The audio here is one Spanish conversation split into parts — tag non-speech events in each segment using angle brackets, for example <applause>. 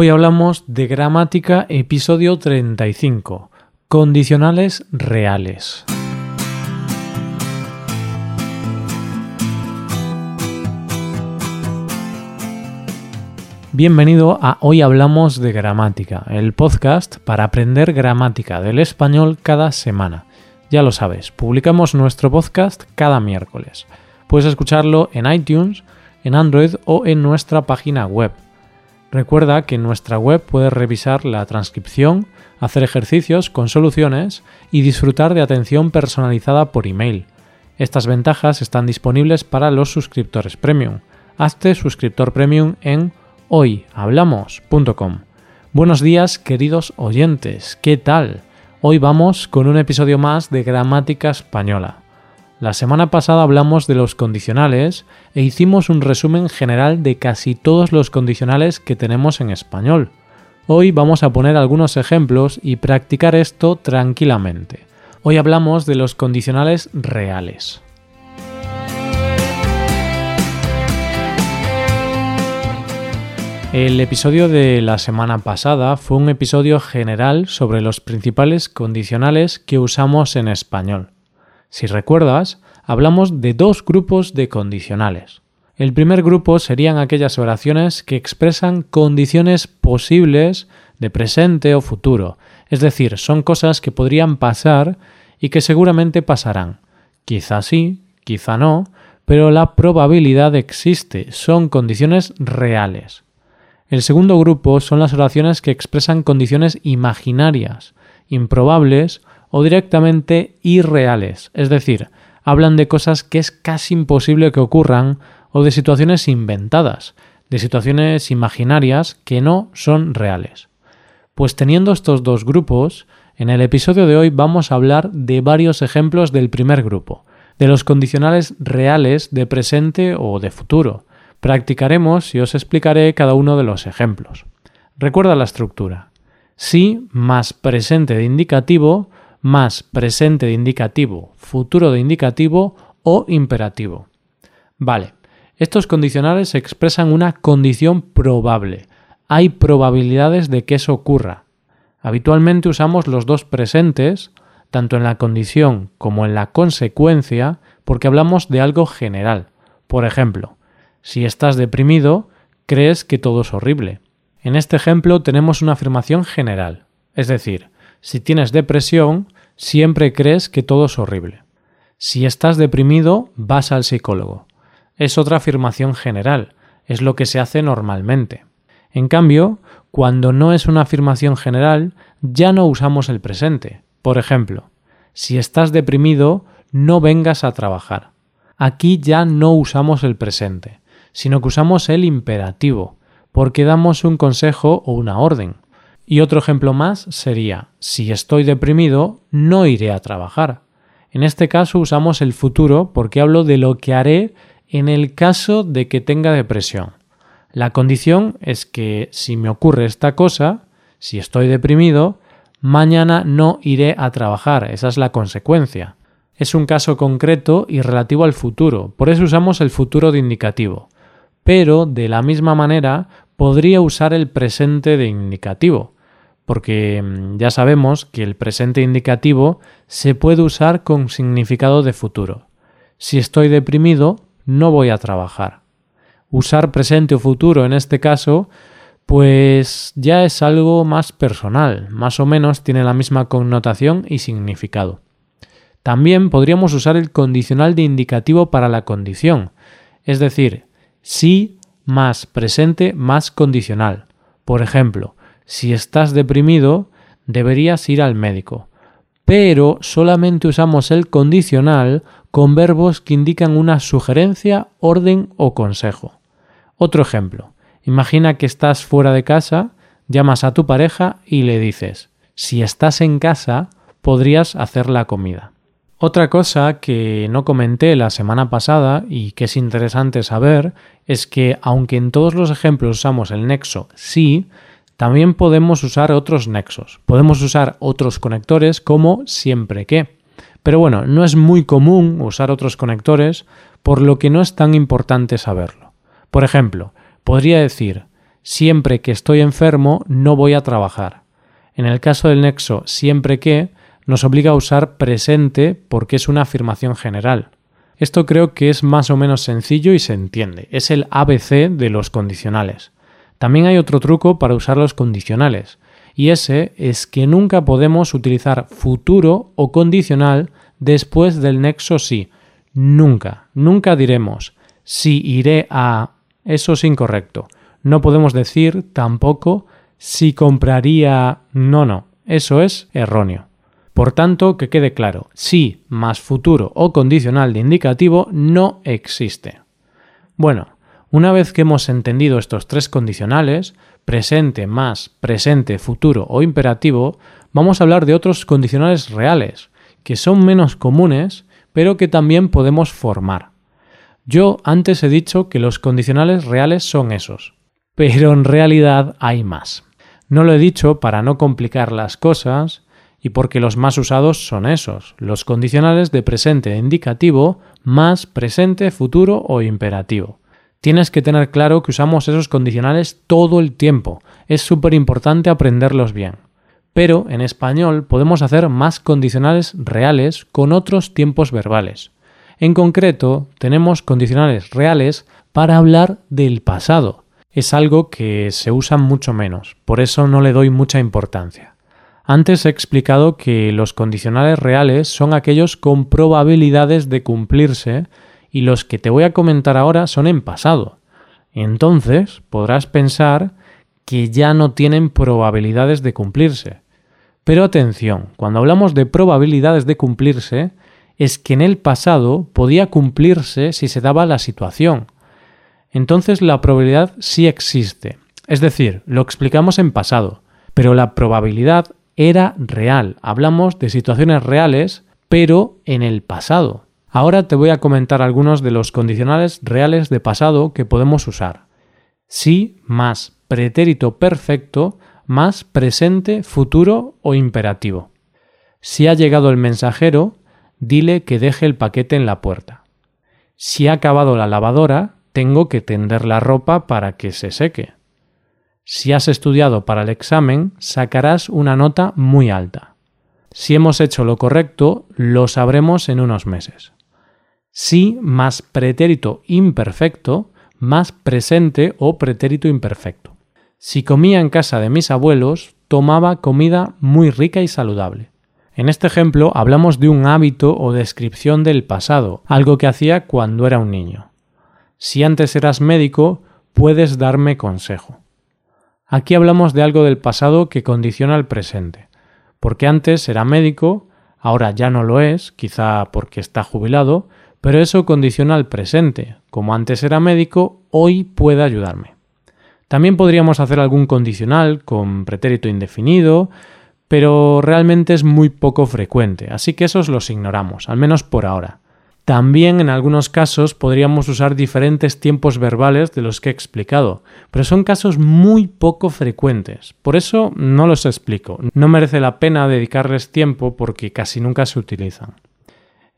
Hoy hablamos de gramática episodio 35, condicionales reales. Bienvenido a Hoy Hablamos de Gramática, el podcast para aprender gramática del español cada semana. Ya lo sabes, publicamos nuestro podcast cada miércoles. Puedes escucharlo en iTunes, en Android o en nuestra página web Recuerda que en nuestra web puedes revisar la transcripción, hacer ejercicios con soluciones y disfrutar de atención personalizada por email. Estas ventajas están disponibles para los suscriptores premium. Hazte suscriptor premium en hoyhablamos.com. Buenos días queridos oyentes, ¿qué tal? Hoy vamos con un episodio más de Gramática Española. La semana pasada hablamos de los condicionales e hicimos un resumen general de casi todos los condicionales que tenemos en español. Hoy vamos a poner algunos ejemplos y practicar esto tranquilamente. Hoy hablamos de los condicionales reales. El episodio de la semana pasada fue un episodio general sobre los principales condicionales que usamos en español. Si recuerdas, hablamos de dos grupos de condicionales. El primer grupo serían aquellas oraciones que expresan condiciones posibles de presente o futuro, es decir, son cosas que podrían pasar y que seguramente pasarán. Quizá sí, quizá no, pero la probabilidad existe, son condiciones reales. El segundo grupo son las oraciones que expresan condiciones imaginarias, improbables o directamente irreales, es decir, hablan de cosas que es casi imposible que ocurran o de situaciones inventadas, de situaciones imaginarias que no son reales. Pues teniendo estos dos grupos, en el episodio de hoy vamos a hablar de varios ejemplos del primer grupo, de los condicionales reales de presente o de futuro. Practicaremos y os explicaré cada uno de los ejemplos. Recuerda la estructura. Sí más presente de indicativo más presente de indicativo, futuro de indicativo o imperativo. Vale, estos condicionales expresan una condición probable. Hay probabilidades de que eso ocurra. Habitualmente usamos los dos presentes, tanto en la condición como en la consecuencia, porque hablamos de algo general. Por ejemplo, si estás deprimido, crees que todo es horrible. En este ejemplo tenemos una afirmación general, es decir, si tienes depresión, siempre crees que todo es horrible. Si estás deprimido, vas al psicólogo. Es otra afirmación general, es lo que se hace normalmente. En cambio, cuando no es una afirmación general, ya no usamos el presente. Por ejemplo, si estás deprimido, no vengas a trabajar. Aquí ya no usamos el presente, sino que usamos el imperativo, porque damos un consejo o una orden. Y otro ejemplo más sería, si estoy deprimido, no iré a trabajar. En este caso usamos el futuro porque hablo de lo que haré en el caso de que tenga depresión. La condición es que si me ocurre esta cosa, si estoy deprimido, mañana no iré a trabajar. Esa es la consecuencia. Es un caso concreto y relativo al futuro, por eso usamos el futuro de indicativo. Pero, de la misma manera, podría usar el presente de indicativo porque mm, ya sabemos que el presente indicativo se puede usar con significado de futuro. Si estoy deprimido, no voy a trabajar. Usar presente o futuro en este caso, pues ya es algo más personal, más o menos tiene la misma connotación y significado. También podríamos usar el condicional de indicativo para la condición, es decir, sí más presente más condicional. Por ejemplo, si estás deprimido, deberías ir al médico. Pero solamente usamos el condicional con verbos que indican una sugerencia, orden o consejo. Otro ejemplo. Imagina que estás fuera de casa, llamas a tu pareja y le dices, si estás en casa, podrías hacer la comida. Otra cosa que no comenté la semana pasada y que es interesante saber es que aunque en todos los ejemplos usamos el nexo sí, también podemos usar otros nexos. Podemos usar otros conectores como siempre que. Pero bueno, no es muy común usar otros conectores, por lo que no es tan importante saberlo. Por ejemplo, podría decir, siempre que estoy enfermo no voy a trabajar. En el caso del nexo siempre que nos obliga a usar presente porque es una afirmación general. Esto creo que es más o menos sencillo y se entiende. Es el ABC de los condicionales. También hay otro truco para usar los condicionales, y ese es que nunca podemos utilizar futuro o condicional después del nexo sí. Nunca, nunca diremos si iré a... Eso es incorrecto. No podemos decir tampoco si compraría... No, no, eso es erróneo. Por tanto, que quede claro, si más futuro o condicional de indicativo no existe. Bueno, una vez que hemos entendido estos tres condicionales, presente más presente, futuro o imperativo, vamos a hablar de otros condicionales reales, que son menos comunes, pero que también podemos formar. Yo antes he dicho que los condicionales reales son esos, pero en realidad hay más. No lo he dicho para no complicar las cosas, y porque los más usados son esos, los condicionales de presente indicativo más presente, futuro o imperativo. Tienes que tener claro que usamos esos condicionales todo el tiempo. Es súper importante aprenderlos bien. Pero en español podemos hacer más condicionales reales con otros tiempos verbales. En concreto, tenemos condicionales reales para hablar del pasado. Es algo que se usa mucho menos, por eso no le doy mucha importancia. Antes he explicado que los condicionales reales son aquellos con probabilidades de cumplirse y los que te voy a comentar ahora son en pasado. Entonces podrás pensar que ya no tienen probabilidades de cumplirse. Pero atención, cuando hablamos de probabilidades de cumplirse, es que en el pasado podía cumplirse si se daba la situación. Entonces la probabilidad sí existe. Es decir, lo explicamos en pasado, pero la probabilidad era real. Hablamos de situaciones reales, pero en el pasado. Ahora te voy a comentar algunos de los condicionales reales de pasado que podemos usar. Sí más pretérito perfecto más presente, futuro o imperativo. Si ha llegado el mensajero, dile que deje el paquete en la puerta. Si ha acabado la lavadora, tengo que tender la ropa para que se seque. Si has estudiado para el examen, sacarás una nota muy alta. Si hemos hecho lo correcto, lo sabremos en unos meses. Si más pretérito imperfecto más presente o pretérito imperfecto. Si comía en casa de mis abuelos, tomaba comida muy rica y saludable. En este ejemplo hablamos de un hábito o descripción del pasado, algo que hacía cuando era un niño. Si antes eras médico, puedes darme consejo. Aquí hablamos de algo del pasado que condiciona el presente, porque antes era médico, ahora ya no lo es, quizá porque está jubilado, pero eso condiciona el presente. Como antes era médico, hoy puede ayudarme. También podríamos hacer algún condicional con pretérito indefinido, pero realmente es muy poco frecuente, así que esos los ignoramos, al menos por ahora. También en algunos casos podríamos usar diferentes tiempos verbales de los que he explicado, pero son casos muy poco frecuentes. Por eso no los explico. No merece la pena dedicarles tiempo porque casi nunca se utilizan.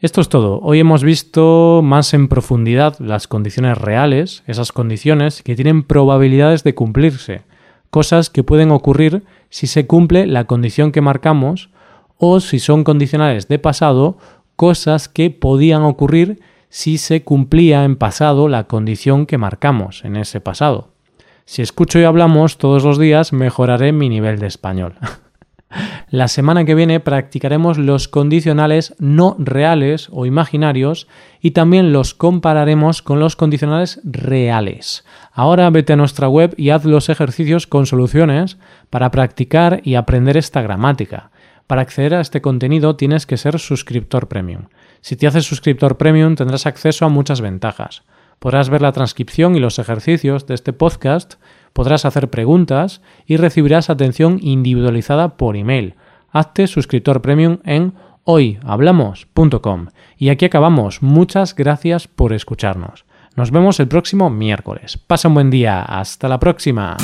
Esto es todo. Hoy hemos visto más en profundidad las condiciones reales, esas condiciones que tienen probabilidades de cumplirse, cosas que pueden ocurrir si se cumple la condición que marcamos o si son condicionales de pasado cosas que podían ocurrir si se cumplía en pasado la condición que marcamos en ese pasado. Si escucho y hablamos todos los días, mejoraré mi nivel de español. <laughs> La semana que viene practicaremos los condicionales no reales o imaginarios y también los compararemos con los condicionales reales. Ahora vete a nuestra web y haz los ejercicios con soluciones para practicar y aprender esta gramática. Para acceder a este contenido tienes que ser suscriptor premium. Si te haces suscriptor premium tendrás acceso a muchas ventajas. Podrás ver la transcripción y los ejercicios de este podcast, podrás hacer preguntas y recibirás atención individualizada por email. Hazte suscriptor premium en hoyhablamos.com. Y aquí acabamos. Muchas gracias por escucharnos. Nos vemos el próximo miércoles. Pasa un buen día. Hasta la próxima.